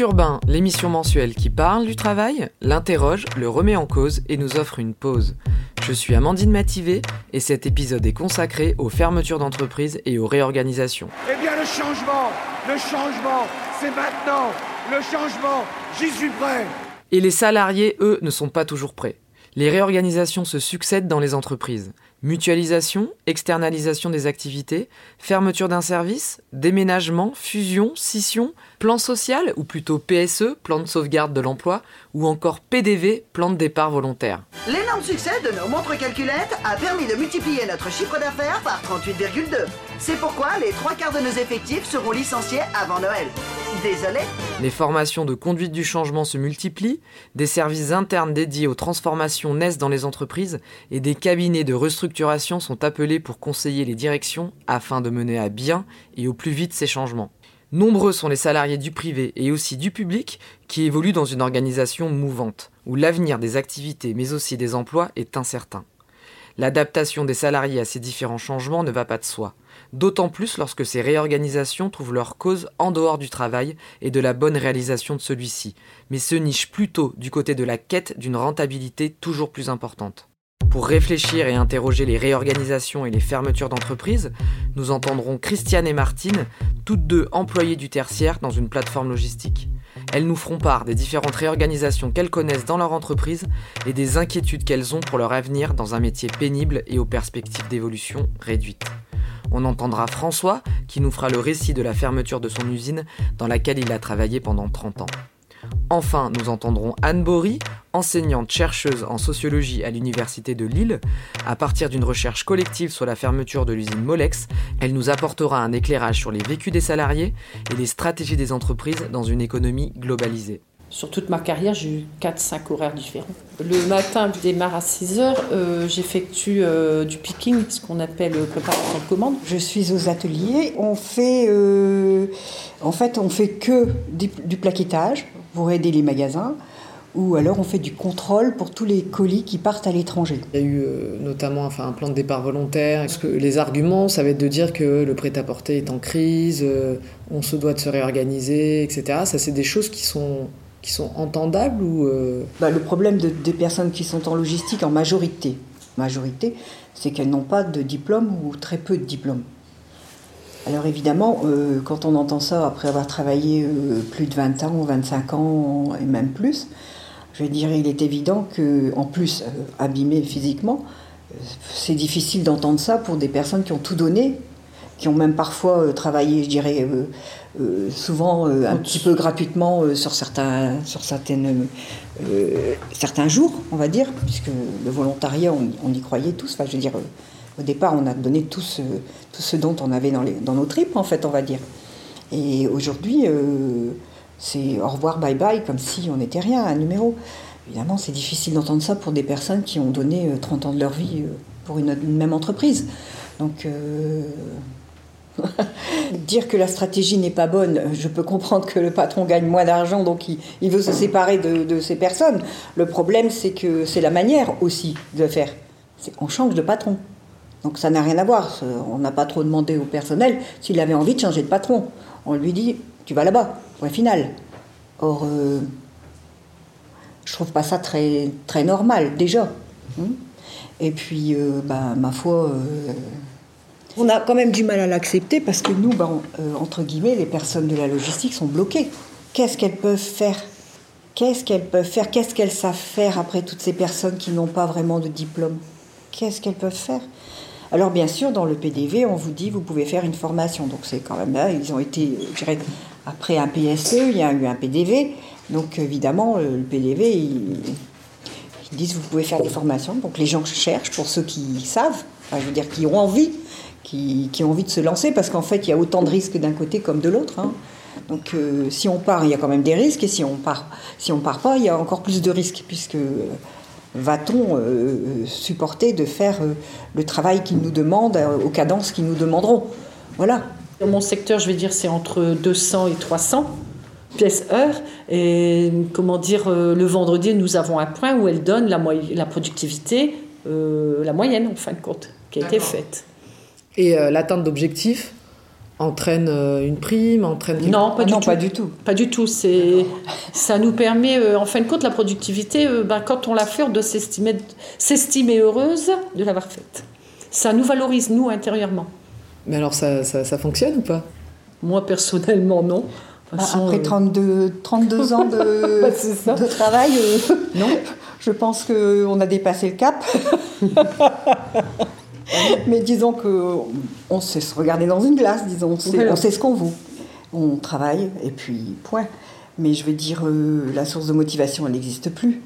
Urbain, l'émission mensuelle qui parle du travail, l'interroge, le remet en cause et nous offre une pause. Je suis Amandine Mativé et cet épisode est consacré aux fermetures d'entreprises et aux réorganisations. Eh bien le changement, le changement, c'est maintenant. Le changement, j'y suis prêt. Et les salariés, eux, ne sont pas toujours prêts. Les réorganisations se succèdent dans les entreprises. Mutualisation, externalisation des activités, fermeture d'un service, déménagement, fusion, scission, plan social, ou plutôt PSE, plan de sauvegarde de l'emploi, ou encore PDV, plan de départ volontaire. L'énorme succès de nos montres calculettes a permis de multiplier notre chiffre d'affaires par 38,2. C'est pourquoi les trois quarts de nos effectifs seront licenciés avant Noël. Les formations de conduite du changement se multiplient, des services internes dédiés aux transformations naissent dans les entreprises et des cabinets de restructuration sont appelés pour conseiller les directions afin de mener à bien et au plus vite ces changements. Nombreux sont les salariés du privé et aussi du public qui évoluent dans une organisation mouvante, où l'avenir des activités mais aussi des emplois est incertain. L'adaptation des salariés à ces différents changements ne va pas de soi, d'autant plus lorsque ces réorganisations trouvent leur cause en dehors du travail et de la bonne réalisation de celui-ci, mais se nichent plutôt du côté de la quête d'une rentabilité toujours plus importante. Pour réfléchir et interroger les réorganisations et les fermetures d'entreprises, nous entendrons Christiane et Martine, toutes deux employées du tertiaire dans une plateforme logistique. Elles nous feront part des différentes réorganisations qu'elles connaissent dans leur entreprise et des inquiétudes qu'elles ont pour leur avenir dans un métier pénible et aux perspectives d'évolution réduites. On entendra François qui nous fera le récit de la fermeture de son usine dans laquelle il a travaillé pendant 30 ans. Enfin, nous entendrons Anne Bory, enseignante chercheuse en sociologie à l'Université de Lille. À partir d'une recherche collective sur la fermeture de l'usine Molex, elle nous apportera un éclairage sur les vécus des salariés et les stratégies des entreprises dans une économie globalisée. Sur toute ma carrière, j'ai eu 4-5 horaires différents. Le matin, je démarre à 6 heures. Euh, J'effectue euh, du picking, ce qu'on appelle euh, préparation de commande. Je suis aux ateliers. On fait, euh, en fait, on fait que du, du plaquettage pour aider les magasins. Ou alors on fait du contrôle pour tous les colis qui partent à l'étranger. Il y a eu euh, notamment enfin, un plan de départ volontaire. Est-ce que les arguments, ça va être de dire que le prêt-à-porter est en crise, euh, on se doit de se réorganiser, etc. Ça, c'est des choses qui sont qui sont entendables euh, bah, Le problème de, des personnes qui sont en logistique en majorité, c'est qu'elles n'ont pas de diplôme ou très peu de diplôme. Alors évidemment, euh, quand on entend ça après avoir travaillé euh, plus de 20 ans, 25 ans et même plus, je dire, il est évident que, en plus, abîmé physiquement, c'est difficile d'entendre ça pour des personnes qui ont tout donné, qui ont même parfois travaillé, je dirais, euh, souvent euh, un petit peu gratuitement euh, sur, certains, sur certaines, certains jours, on va dire, puisque le volontariat, on, on y croyait tous. Enfin, je veux dire, au départ, on a donné tout ce, tout ce dont on avait dans, les, dans nos tripes, en fait, on va dire. Et aujourd'hui, c'est au revoir, bye bye, comme si on n'était rien, un numéro. Évidemment, c'est difficile d'entendre ça pour des personnes qui ont donné 30 ans de leur vie pour une, une même entreprise. Donc, Dire que la stratégie n'est pas bonne, je peux comprendre que le patron gagne moins d'argent, donc il, veut se séparer de, de, ces personnes. Le problème, c'est que c'est la manière aussi de faire. On change de patron. Donc ça n'a rien à voir. On n'a pas trop demandé au personnel s'il avait envie de changer de patron. On lui dit, tu vas là-bas, point final. Or, euh, je trouve pas ça très, normal, déjà. Et puis, euh, bah, ma foi... Euh, on a quand même du mal à l'accepter parce que nous, ben, euh, entre guillemets, les personnes de la logistique sont bloquées. Qu'est-ce qu'elles peuvent faire? Qu'est-ce qu'elles peuvent faire? Qu'est-ce qu'elles savent faire après toutes ces personnes qui n'ont pas vraiment de diplôme? Qu'est-ce qu'elles peuvent faire? Alors bien sûr, dans le PDV, on vous dit vous pouvez faire une formation. Donc c'est quand même là, ils ont été, je dirais, après un PSE, il y a eu un PDV. Donc évidemment, le PDV, ils, ils disent vous pouvez faire des formations. Donc les gens cherchent pour ceux qui savent, je veux dire qui ont envie qui, qui, ont envie de se lancer parce qu'en fait, il y a autant de risques d'un côté comme de l'autre. Hein. Donc, euh, si on part, il y a quand même des risques, et si on part, si on part pas, il y a encore plus de risques, puisque va-t-on euh, supporter de faire euh, le travail qu'ils nous demandent euh, aux cadences qu'ils nous demanderont Voilà. Dans mon secteur, je vais dire, c'est entre 200 et 300 pièces heure. Et comment dire, le vendredi, nous avons un point où elle donne la, la productivité, la moyenne, en fin de compte, qui a été faite. Et euh, l'atteinte d'objectifs entraîne euh, une prime, entraîne Non, pas Ah du non, tout. pas du tout. Pas du tout. C'est, ça nous permet, euh, en fin de compte, la productivité, euh, ben, quand on l'a fait, on doit s'estimer, s'estimer heureuse de l'avoir faite. Ça nous valorise, nous, intérieurement. Mais alors ça, ça, ça fonctionne ou pas? Moi, personnellement, non. Bah, façon, Après euh, 32, 32 ans de, Bah, de travail, euh, Non. je pense qu'on a dépassé le cap. Mais disons que on sait se regarder dans une glace, disons, on sait, Voilà. on sait ce qu'on vaut. On travaille et puis point. Mais je veux dire, euh, la source de motivation, elle n'existe plus.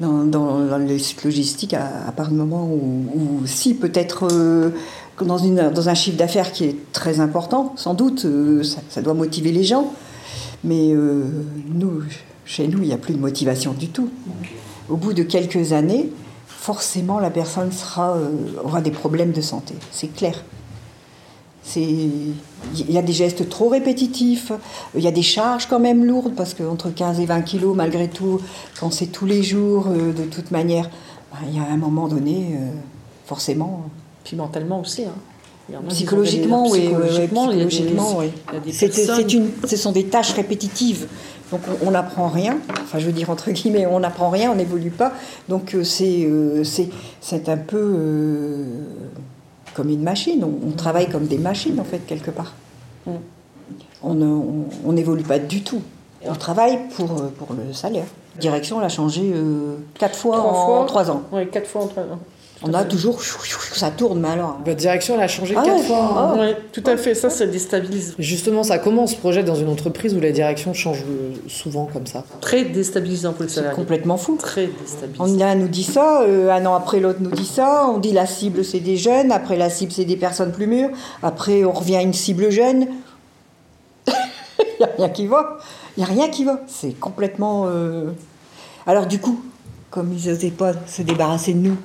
Dans, dans, dans les sites logistiques, à, à part le moment où, où si peut-être euh, dans, une, dans un chiffre d'affaires qui est très important, sans doute, euh, ça, ça doit motiver les gens. Mais nous, chez nous, il n'y a plus de motivation du tout. Au bout de quelques années, forcément, la personne sera, euh, aura des problèmes de santé. C'est clair. Il y a des gestes trop répétitifs, il y a des charges quand même lourdes, parce qu'entre 15 et 20 kilos, malgré tout, quand c'est tous les jours, euh, de toute manière, ben, il y a un moment donné, euh, forcément, Puis mentalement aussi. hein. Psychologiquement, oui, psychologiquement, oui. ce sont des tâches répétitives. Donc on on n'apprend rien. Enfin, je veux dire entre guillemets, on n'apprend rien, on n'évolue pas. Donc euh, c'est euh, c'est un peu euh, comme une machine. On, on travaille comme des machines en fait quelque part. Mm. On on- on n'évolue pas du tout. On travaille pour pour le salaire. La direction, elle a changé euh, quatre fois Trois en fois. trois ans. Oui, quatre fois en trois ans. On a toujours ça tourne, mais alors. Votre direction, elle a changé Ah quatre ouais. fois. hein. Ah. Oui, tout à fait. Ça, ça déstabilise. Justement, ça comment on se projette dans une entreprise où la direction change euh, souvent comme ça Très déstabilisant pour le C'est salarié. complètement fou. Très On déstabilisant. l'un nous dit ça, euh, un an après l'autre nous dit ça, on dit la cible c'est des jeunes, après la cible c'est des personnes plus mûres, après on revient à une cible jeune. Il n'y a rien qui va. Il n'y a rien qui va. C'est complètement... euh, Alors du coup, comme ils n'osaient pas se débarrasser de nous,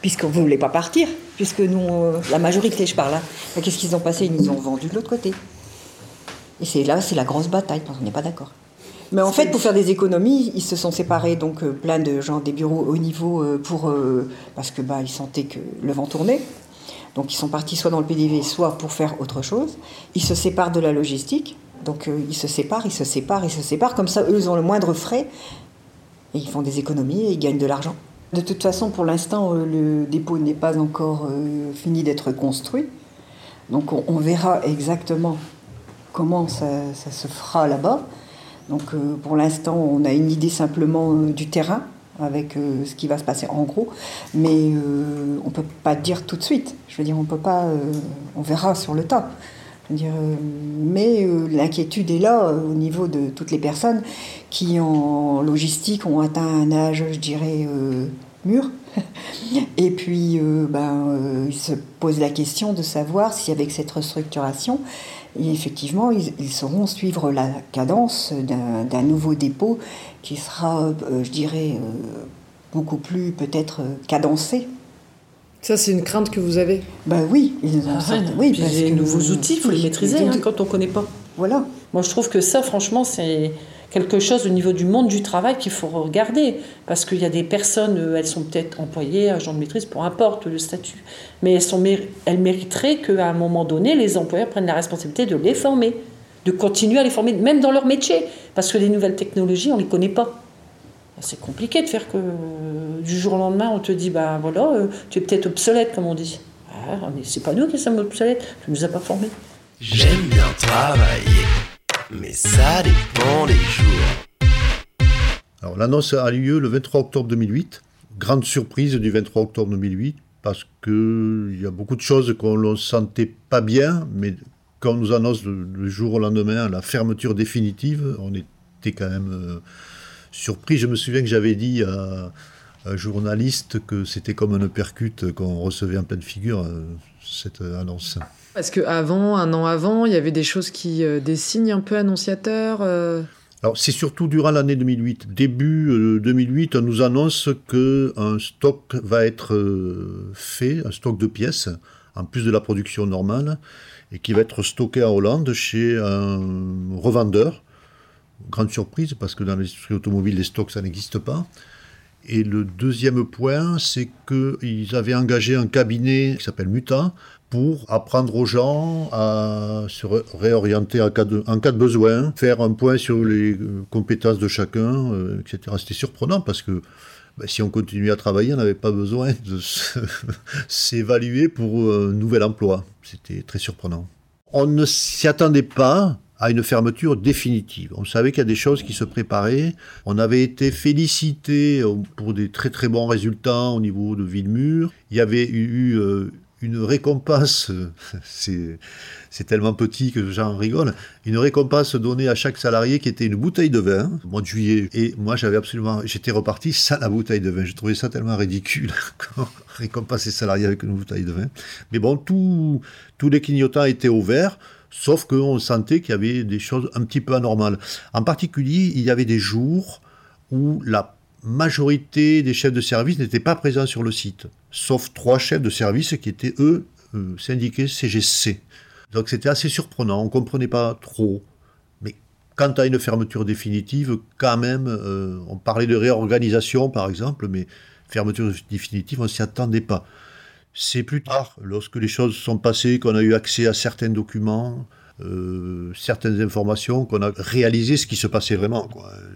puisqu'on ne voulait pas partir, puisque nous, euh, la majorité je parle, hein, qu'est-ce qu'ils ont passé? Ils nous ont vendus de l'autre côté. Et c'est là, c'est la grosse bataille, qu'on n'est pas d'accord. Mais en fait, pour faire des économies, ils se sont séparés, donc euh, plein de gens des bureaux haut niveau, euh, pour, parce que bah, ils sentaient que le vent tournait. Donc ils sont partis soit dans le PDV, soit pour faire autre chose. Ils se séparent de la logistique, donc ils se séparent, ils se séparent, ils se séparent. Comme ça, eux, ils ont le moindre frais, et ils font des économies et ils gagnent de l'argent. De toute façon, pour l'instant, euh, le dépôt n'est pas encore euh, fini d'être construit. Donc on, verra exactement comment ça, se fera là-bas. Donc euh, pour l'instant, on a une idée simplement du terrain avec ce qui va se passer en gros, mais on peut pas dire tout de suite. Je veux dire, on peut pas, on verra sur le tas. Euh, mais euh, l'inquiétude est là euh, au niveau de toutes les personnes qui en logistique ont atteint un âge, je dirais, mûr. Et puis, ben, ils se posent la question de savoir si avec cette restructuration, effectivement, ils, ils sauront suivre la cadence d'un nouveau dépôt qui sera, je dirais, beaucoup plus peut-être cadencé. Ça, c'est une crainte que vous avez Ben oui, ils ont Ah ouais, oui, parce les que- nouveaux outils, il faut les maîtriser hein, quand on ne connaît pas. Voilà. Moi, je trouve que ça, franchement, c'est quelque chose au niveau du monde du travail qu'il faut regarder. Parce qu'il y a des personnes, euh, elles sont peut-être employées, agents de maîtrise, peu importe le statut. Mais elles, sont, elles mériteraient qu'à un moment donné, les employeurs prennent la responsabilité de les former, de continuer à les former, même dans leur métier. Parce que les nouvelles technologies, on ne les connaît pas. C'est compliqué de faire que euh, du jour au lendemain, on te dit, ben voilà, euh, tu es peut-être obsolète, comme on dit. Ah, mais c'est pas nous qui sommes obsolètes, tu nous as pas formés. J'aime bien travailler, mais ça dépend des jours. Alors l'annonce a lieu le 23 octobre 2008. Grande surprise du 23 octobre 2008 parce qu'il y a beaucoup de choses qu'on ne sentait pas bien, mais quand on nous annonce le, le jour au lendemain la fermeture définitive, on était quand même euh, surpris. Je me souviens que j'avais dit à un journaliste que c'était comme un percute qu'on recevait en pleine figure, euh, cette annonce. Parce qu'avant, un an avant, il y avait des choses qui. euh, des signes un peu annonciateurs. euh, Alors, c'est surtout durant l'année 2008. Début euh, 2008, on nous annonce qu'un stock va être euh, fait, un stock de pièces, en plus de la production normale, et qui va être stocké en Hollande chez un revendeur. Grande surprise, parce que dans l'industrie automobile, les stocks, ça n'existe pas. Et le deuxième point, c'est qu'ils avaient engagé un cabinet qui s'appelle Muta pour apprendre aux gens à se réorienter en cas, de, besoin, faire un point sur les euh, compétences de chacun, euh, etc. C'était surprenant parce que bah, si on continuait à travailler, on n'avait pas besoin de s'évaluer pour un nouvel emploi. C'était très surprenant. On ne s'y attendait pas à une fermeture définitive. On savait qu'il y a des choses qui se préparaient. On avait été félicité pour des très très bons résultats au niveau de Villemur. Il y avait eu une récompense, c'est tellement petit que j'en rigole, une récompense donnée à chaque salarié qui était une bouteille de vin au mois de juillet. Et moi, j'avais absolument, j'étais reparti sans la bouteille de vin. J'ai trouvé ça tellement ridicule, récompenser les salariés avec une bouteille de vin. Mais bon, tous les clignotants étaient ouverts. Sauf qu'on sentait qu'il y avait des choses un petit peu anormales. En particulier, il y avait des jours où la majorité des chefs de service n'étaient pas présents sur le site, sauf trois chefs de service qui étaient, eux, euh, syndiqués CGC. Donc c'était assez surprenant, on ne comprenait pas trop. Mais quant à une fermeture définitive, quand même, euh, on parlait de réorganisation par exemple, mais fermeture définitive, on ne s'y attendait pas. C'est plus tard, lorsque les choses sont passées, qu'on a eu accès à certains documents, euh, certaines informations, qu'on a réalisé ce qui se passait vraiment,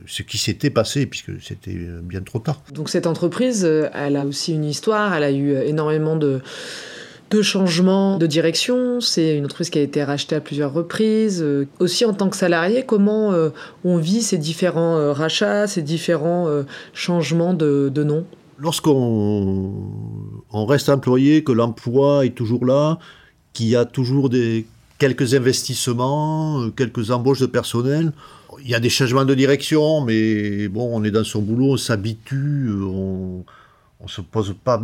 ce qui s'était passé, puisque c'était bien trop tard. Donc cette entreprise, euh, elle a aussi une histoire, elle a eu euh, énormément de, changements de direction. C'est une entreprise qui a été rachetée à plusieurs reprises. Aussi en tant que salarié, comment on vit ces différents rachats, ces différents changements de nom? Lorsqu'on on reste employé, que l'emploi est toujours là, qu'il y a toujours des quelques investissements, quelques embauches de personnel. Il y a des changements de direction, mais bon, on est dans son boulot, on s'habitue, on ne se pose pas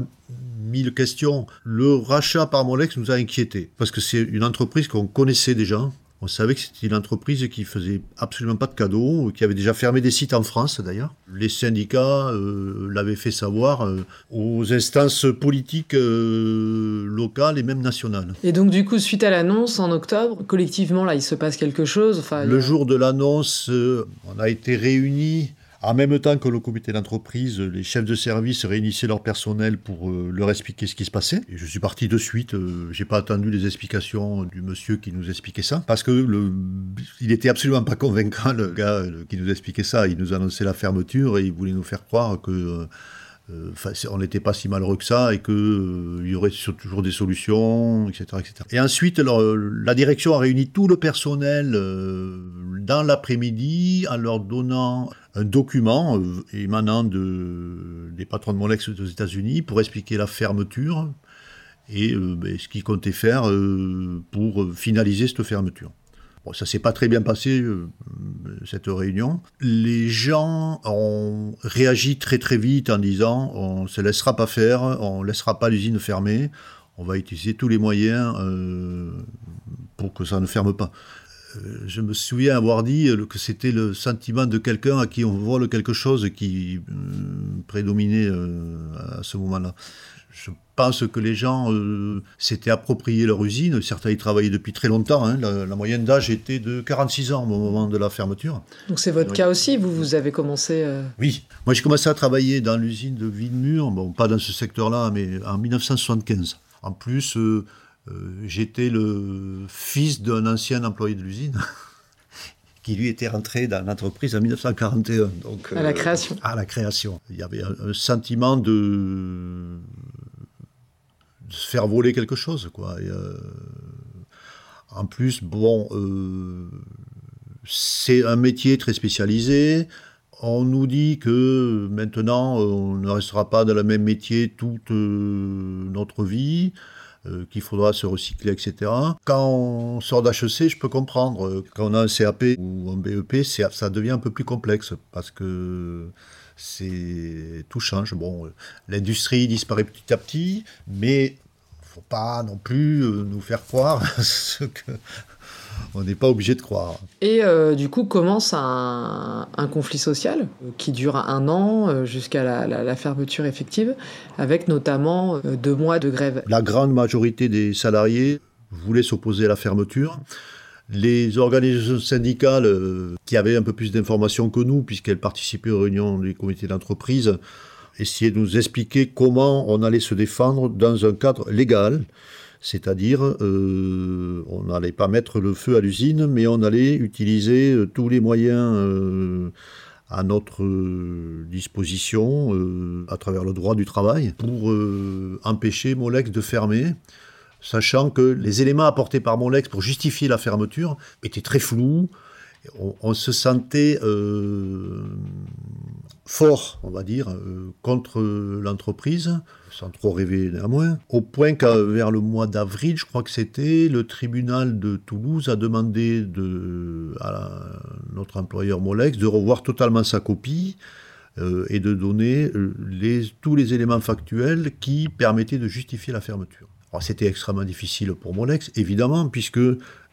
mille questions. Le rachat par Molex nous a inquiétés, parce que c'est une entreprise qu'on connaissait déjà, on savait que c'était une entreprise qui faisait absolument pas de cadeaux, qui avait déjà fermé des sites en France d'ailleurs. Les syndicats euh, l'avaient fait savoir euh, aux instances politiques euh, locales et même nationales. Et donc du coup, suite à l'annonce en octobre, collectivement là, il se passe quelque chose. Enfin, Le jour de l'annonce, on a été réunis en même temps que le comité d'entreprise, les chefs de service réunissaient leur personnel pour euh, leur expliquer ce qui se passait. Je suis parti de suite. Euh, j'ai pas attendu les explications du monsieur qui nous expliquait ça, parce que le, il était absolument pas convaincant le gars euh, qui nous expliquait ça. Il nous annonçait la fermeture et il voulait nous faire croire que on n'était pas si malheureux que ça et qu'il y aurait toujours des solutions, etc. etc. Et ensuite, la direction a réuni tout le personnel dans l'après-midi en leur donnant un document euh, émanant de, des patrons de Molex aux États-Unis pour expliquer la fermeture et euh, ben, ce qu'ils comptaient faire euh, pour finaliser cette fermeture. Bon, ça s'est pas très bien passé, cette réunion. Les gens ont réagi très très vite en disant on ne se laissera pas faire, on ne laissera pas l'usine fermée, on va utiliser tous les moyens pour que ça ne ferme pas. Euh, je me souviens avoir dit euh, que c'était le sentiment de quelqu'un à qui on vole quelque chose qui euh, prédominait à ce moment-là. Je pense que les gens s'étaient appropriés leur usine. Certains y travaillaient depuis très longtemps. Hein. La, moyenne d'âge était de 46 ans au moment de la fermeture. Donc c'est votre cas aussi Vous, vous avez commencé Oui. Moi, j'ai commencé à travailler dans l'usine de Villemur, bon, pas dans ce secteur-là, mais en 1975. En plus, euh, j'étais le fils d'un ancien employé de l'usine. qui lui était rentré dans l'entreprise en 1941. Donc, à la euh, création. À la création. Il y avait un, sentiment de, se faire voler quelque chose. Quoi. Euh, en plus, bon, c'est un métier très spécialisé. On nous dit que maintenant, on ne restera pas dans le même métier toute notre vie. Euh, qu'il faudra se recycler, etc. Quand on sort d'HEC, je peux comprendre. Quand on a un CAP ou un BEP, ça devient un peu plus complexe parce que c'est tout change. Bon, l'industrie disparaît petit à petit, mais faut pas non plus euh, nous faire croire ce que on n'est pas obligé de croire. Et euh, du coup commence un, conflit social euh, qui dure un an euh, jusqu'à la, fermeture effective, avec notamment deux mois de grève. La grande majorité des salariés voulaient s'opposer à la fermeture. Les organisations syndicales qui avaient un peu plus d'informations que nous, puisqu'elles participaient aux réunions des comités d'entreprise, essayaient de nous expliquer comment on allait se défendre dans un cadre légal. C'est-à-dire, euh, on n'allait pas mettre le feu à l'usine, mais on allait utiliser euh, tous les moyens euh, à notre disposition, à travers le droit du travail, pour empêcher Molex de fermer, sachant que les éléments apportés par Molex pour justifier la fermeture étaient très flous. On, se sentait fort, on va dire, contre l'entreprise sans trop rêver néanmoins, au point qu'à vers le mois d'avril, je crois que c'était, le tribunal de Toulouse a demandé de, à notre employeur Molex de revoir totalement sa copie euh, et de donner euh, tous les éléments factuels qui permettaient de justifier la fermeture. C'était extrêmement difficile pour Molex, évidemment, puisque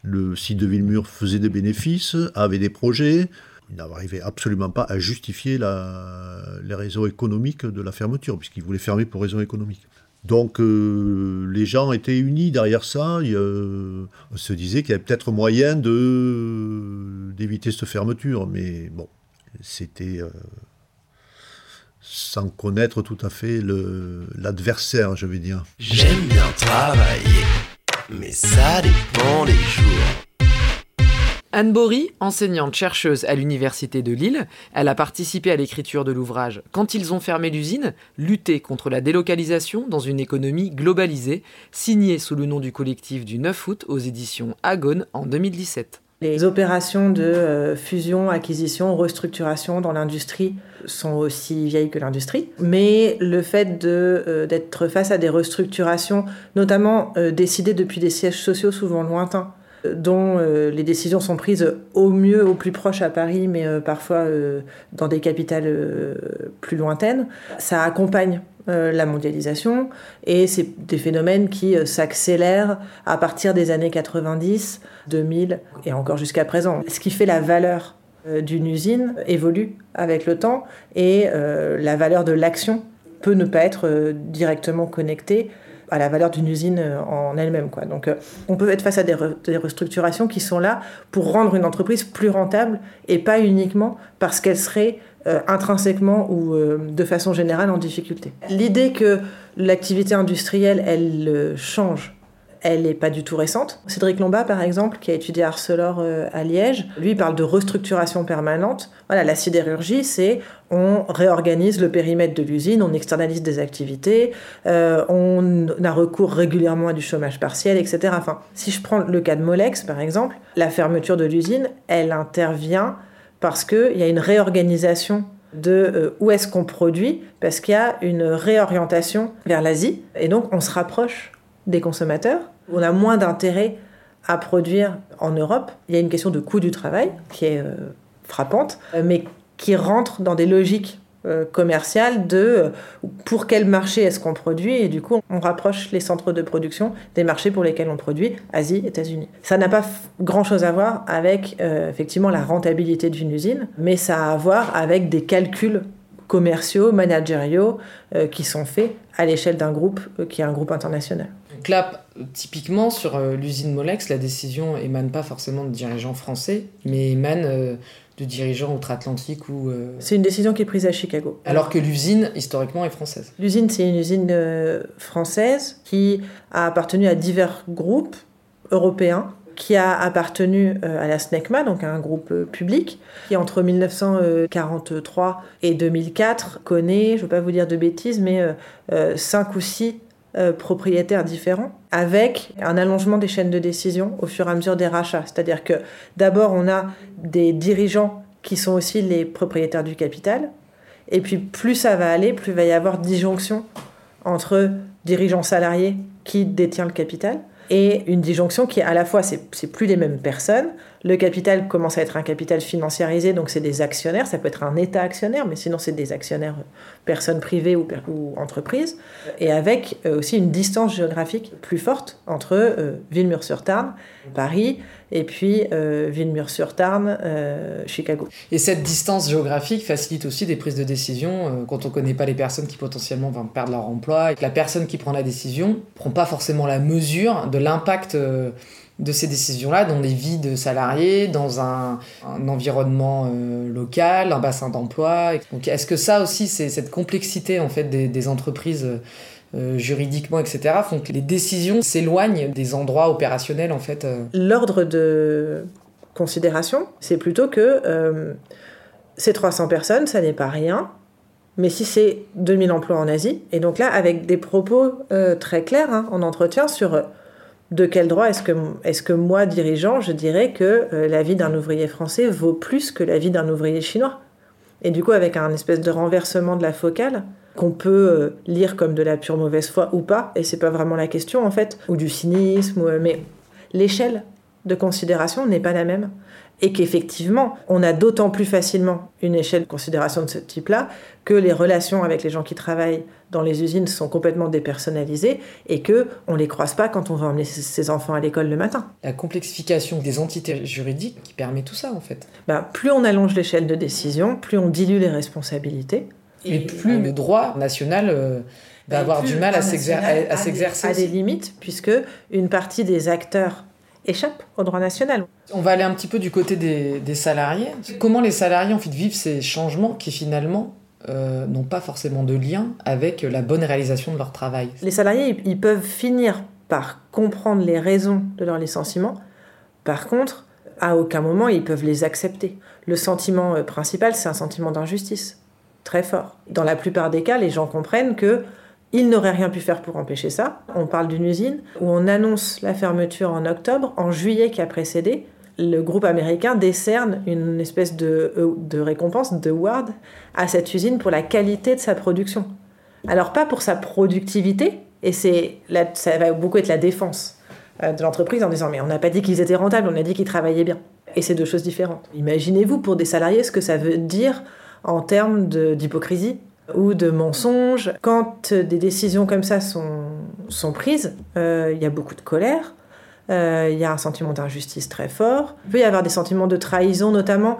le site de Villemur faisait des bénéfices, avait des projets, il n'arrivait absolument pas à justifier les raisons économiques de la fermeture, puisqu'il voulait fermer pour raisons économiques. Donc euh, les gens étaient unis derrière ça. on se disait qu'il y avait peut-être moyen d'éviter cette fermeture, mais bon, c'était euh, sans connaître tout à fait l'adversaire, je vais dire. J'aime bien travailler, mais ça dépend des jours. Anne Bory, enseignante-chercheuse à l'Université de Lille, elle a participé à l'écriture de l'ouvrage Quand ils ont fermé l'usine, lutter contre la délocalisation dans une économie globalisée, signé sous le nom du collectif du 9 août aux éditions Agone en 2017. Les opérations de euh, fusion, acquisition, restructuration dans l'industrie sont aussi vieilles que l'industrie, mais le fait euh, d'être face à des restructurations, notamment euh, décidées depuis des sièges sociaux souvent lointains, dont les décisions sont prises au mieux au plus proche à Paris, mais parfois dans des capitales plus lointaines. Ça accompagne la mondialisation et c'est des phénomènes qui s'accélèrent à partir des années 90, 2000 et encore jusqu'à présent. Ce qui fait la valeur d'une usine évolue avec le temps et la valeur de l'action peut ne pas être directement connectée à la valeur d'une usine euh, en elle-même. Donc, euh, on peut être face à des, restructurations qui sont là pour rendre une entreprise plus rentable et pas uniquement parce qu'elle serait euh, intrinsèquement ou de façon générale en difficulté. L'idée que l'activité industrielle, elle change elle n'est pas du tout récente. Cédric Lomba, par exemple, qui a étudié Arcelor euh, à Liège, lui parle de restructuration permanente. Voilà, la sidérurgie, c'est on réorganise le périmètre de l'usine, on externalise des activités, euh, on a recours régulièrement à du chômage partiel, etc. Enfin, si je prends le cas de Molex, par exemple, la fermeture de l'usine, elle intervient parce qu'il y a une réorganisation de euh, où est-ce qu'on produit, parce qu'il y a une réorientation vers l'Asie, et donc on se rapproche des consommateurs. On a moins d'intérêt à produire en Europe. Il y a une question de coût du travail qui est euh, frappante, euh, mais qui rentre dans des logiques euh, commerciales de pour quel marché est-ce qu'on produit et du coup on rapproche les centres de production des marchés pour lesquels on produit, Asie, États-Unis. Ça n'a pas grand-chose à voir avec effectivement la rentabilité d'une usine, mais ça a à voir avec des calculs commerciaux, managériaux qui sont faits à l'échelle d'un groupe qui est un groupe international. Donc là, typiquement, sur euh, l'usine Molex, la décision émane pas forcément de dirigeants français, mais émane euh, de dirigeants outre-Atlantique ou... Euh, c'est une décision qui est prise à Chicago. Alors que l'usine, historiquement, est française. L'usine, c'est une usine française qui a appartenu à divers groupes européens qui a appartenu à la SNECMA, donc à un groupe public, qui entre 1943 et 2004 connaît, je ne veux pas vous dire de bêtises, mais cinq ou six euh, propriétaires différents, avec un allongement des chaînes de décision au fur et à mesure des rachats. C'est-à-dire que d'abord, on a des dirigeants qui sont aussi les propriétaires du capital, et puis plus ça va aller, plus il va y avoir disjonction entre dirigeants salariés qui détient le capital, et une disjonction qui à la fois c'est plus les mêmes personnes le capital commence à être un capital financiarisé donc c'est des actionnaires. Ça peut être un état actionnaire mais sinon c'est des actionnaires personnes privées ou, ou entreprises. Et avec euh, aussi une distance géographique plus forte entre euh, Villemur-sur-Tarn Paris et puis euh, Villemur-sur-Tarn, Chicago. Et cette distance géographique facilite aussi des prises de décision quand on ne connaît pas les personnes qui potentiellement vont perdre leur emploi. Et que la personne qui prend la décision ne prend pas forcément la mesure de l'impact de ces décisions-là dans les vies de salariés, dans un, environnement euh, local, un bassin d'emploi. Donc est-ce que ça aussi, c'est cette complexité en fait des, entreprises euh, juridiquement, etc., font que les décisions s'éloignent des endroits opérationnels, en fait. euh. L'ordre de considération, c'est plutôt que ces 300 personnes, ça n'est pas rien. Mais si c'est 2000 emplois en Asie, et donc là, avec des propos très clairs hein, en entretien sur de quel droit est-ce que, moi, dirigeant, je dirais que euh, la vie d'un ouvrier français vaut plus que la vie d'un ouvrier chinois? Et du coup, avec un espèce de renversement de la focale, qu'on peut euh, lire comme de la pure mauvaise foi ou pas, et c'est pas vraiment la question en fait, ou du cynisme, ou, euh, mais l'échelle de considération n'est pas la même. Et qu'effectivement, on a d'autant plus facilement une échelle de considération de ce type-là que les relations avec les gens qui travaillent dans les usines sont complètement dépersonnalisées et que on les croise pas quand on va emmener ses- enfants à l'école le matin. La complexification des entités juridiques qui permet tout ça, en fait. Ben, plus on allonge l'échelle de décision, plus on dilue les responsabilités. Et plus le droit national euh, va Et avoir plus du mal à le droit s'exer- national à- à a des- s'exercer. limites, puisque une partie des acteurs échappe au droit national. On va aller un petit peu du côté des, des salariés. Comment les salariés en fait, vivent ces changements qui finalement euh, n'ont pas forcément de lien avec la bonne réalisation de leur travail? Les salariés, ils- ils peuvent finir par comprendre les raisons de leur licenciement. Par contre, à aucun moment, ils peuvent les accepter. Le sentiment euh, principal, c'est un sentiment d'injustice, très fort. Dans la plupart des cas, les gens comprennent que ils n'auraient rien pu faire pour empêcher ça. On parle d'une usine où on annonce la fermeture en octobre. En juillet qui a précédé, le groupe américain décerne une espèce de, euh, récompense, de ward, à cette usine pour la qualité de sa production. Alors pas pour sa productivité, et c'est ça va beaucoup être la défense euh, de l'entreprise en disant mais on n'a pas dit qu'ils étaient rentables, on a dit qu'ils travaillaient bien. Et c'est deux choses différentes. Imaginez-vous pour des salariés ce que ça veut dire en termes d'hypocrisie ou de mensonge. Quand des décisions comme ça sont, sont prises, euh, il y a beaucoup de colère, euh, il y a un sentiment d'injustice très fort, il peut y avoir des sentiments de trahison notamment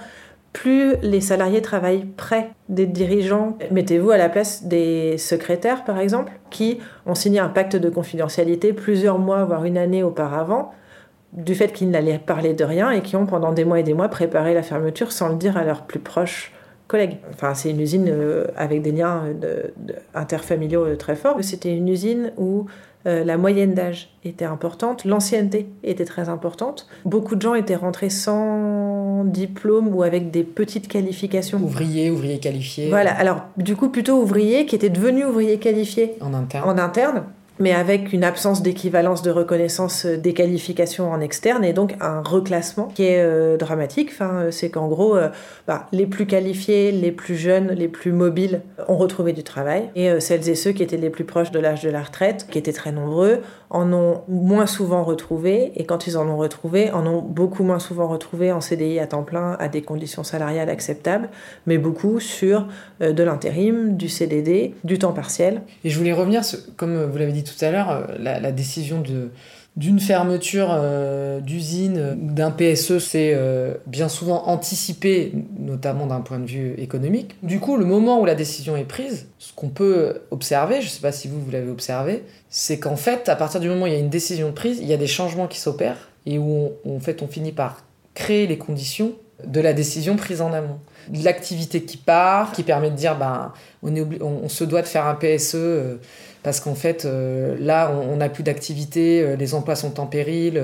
plus les salariés travaillent près des dirigeants. Mettez-vous à la place des secrétaires, par exemple, qui ont signé un pacte de confidentialité plusieurs mois, voire une année auparavant, du fait qu'ils n'allaient parler de rien et qui ont pendant des mois et des mois préparé la fermeture sans le dire à leurs plus proches collègues. Enfin, c'est une usine euh, avec des liens euh, interfamiliaux euh, très forts. C'était une usine où la moyenne d'âge était importante, l'ancienneté était très importante. Beaucoup de gens étaient rentrés sans diplôme ou avec des petites qualifications. Ouvriers, ouvriers qualifiés Voilà, alors du coup plutôt ouvriers qui étaient devenus ouvriers qualifiés en interne. en interne, mais avec une absence d'équivalence de reconnaissance euh, des qualifications en externe et donc un reclassement qui est euh, dramatique. Enfin, euh, c'est qu'en gros, bah, les plus qualifiés, les plus jeunes, les plus mobiles ont retrouvé du travail et celles et ceux qui étaient les plus proches de l'âge de la retraite, qui étaient très nombreux, en ont moins souvent retrouvé et quand ils en ont retrouvé, en ont beaucoup moins souvent retrouvé en CDI à temps plein à des conditions salariales acceptables, mais beaucoup sur euh, de l'intérim, du CDD, du temps partiel. Et je voulais revenir, comme vous l'avez dit tout à l'heure, euh, la décision de d'une fermeture euh, d'usine d'un PSE, c'est euh, bien souvent anticipé, notamment d'un point de vue économique. Du coup, le moment où la décision est prise, ce qu'on peut observer, je ne sais pas si vous, vous l'avez observé, c'est qu'en fait, à partir du moment où il y a une décision prise, il y a des changements qui s'opèrent et où en fait, on finit par créer les conditions de la décision prise en amont. De L'activité qui part, qui permet de dire, ben, on, est on, se doit de faire un PSE euh, parce qu'en fait, euh, là, on n'a plus d'activité, euh, les emplois sont en péril.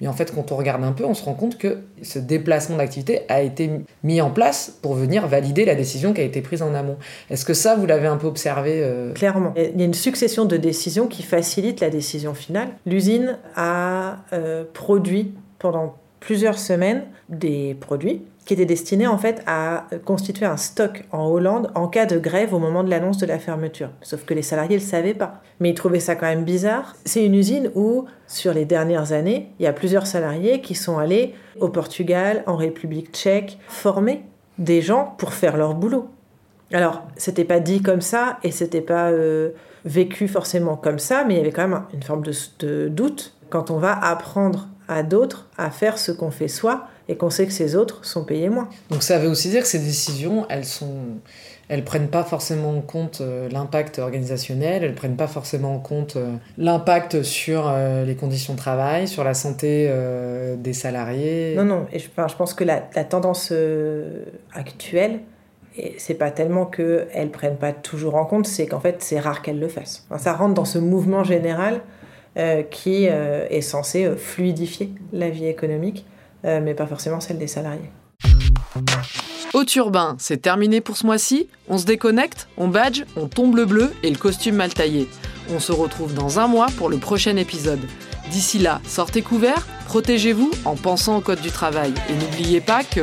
mais en fait, quand on regarde un peu, on se rend compte que ce déplacement d'activité a été mis en place pour venir valider la décision qui a été prise en amont. Est-ce que ça, vous l'avez un peu observé Clairement. Il y a une succession de décisions qui facilitent la décision finale. L'usine a produit pendant plusieurs semaines des produits qui étaient destinés en fait à constituer un stock en Hollande en cas de grève au moment de l'annonce de la fermeture. Sauf que les salariés ne le savaient pas. Mais ils trouvaient ça quand même bizarre. C'est une usine où, sur les dernières années, il y a plusieurs salariés qui sont allés au Portugal, en République tchèque, former des gens pour faire leur boulot. Alors, c'était pas dit comme ça et c'était pas euh, vécu forcément comme ça, mais il y avait quand même une forme de, de doute quand on va apprendre à d'autres à faire ce qu'on fait soi et qu'on sait que ces autres sont payés moins. Donc ça veut aussi dire que ces décisions, elles sont, elles prennent pas forcément en compte euh, l'impact organisationnel, elles prennent pas forcément en compte euh, l'impact sur euh, les conditions de travail, sur la santé des salariés. Non, non, et je, enfin, je pense que la, la tendance actuelle c'est pas tellement qu'elles prennent pas toujours en compte, c'est qu'en fait c'est rare qu'elles le fassent. Enfin, ça rentre dans ce mouvement général qui euh, est censé euh, fluidifier la vie économique, mais pas forcément celle des salariés. Au turbin, c'est terminé pour ce mois-ci. On se déconnecte, on badge, on tombe le bleu et le costume mal taillé. On se retrouve dans un mois pour le prochain épisode. D'ici là, sortez couverts, protégez-vous en pensant au code du travail. Et n'oubliez pas que...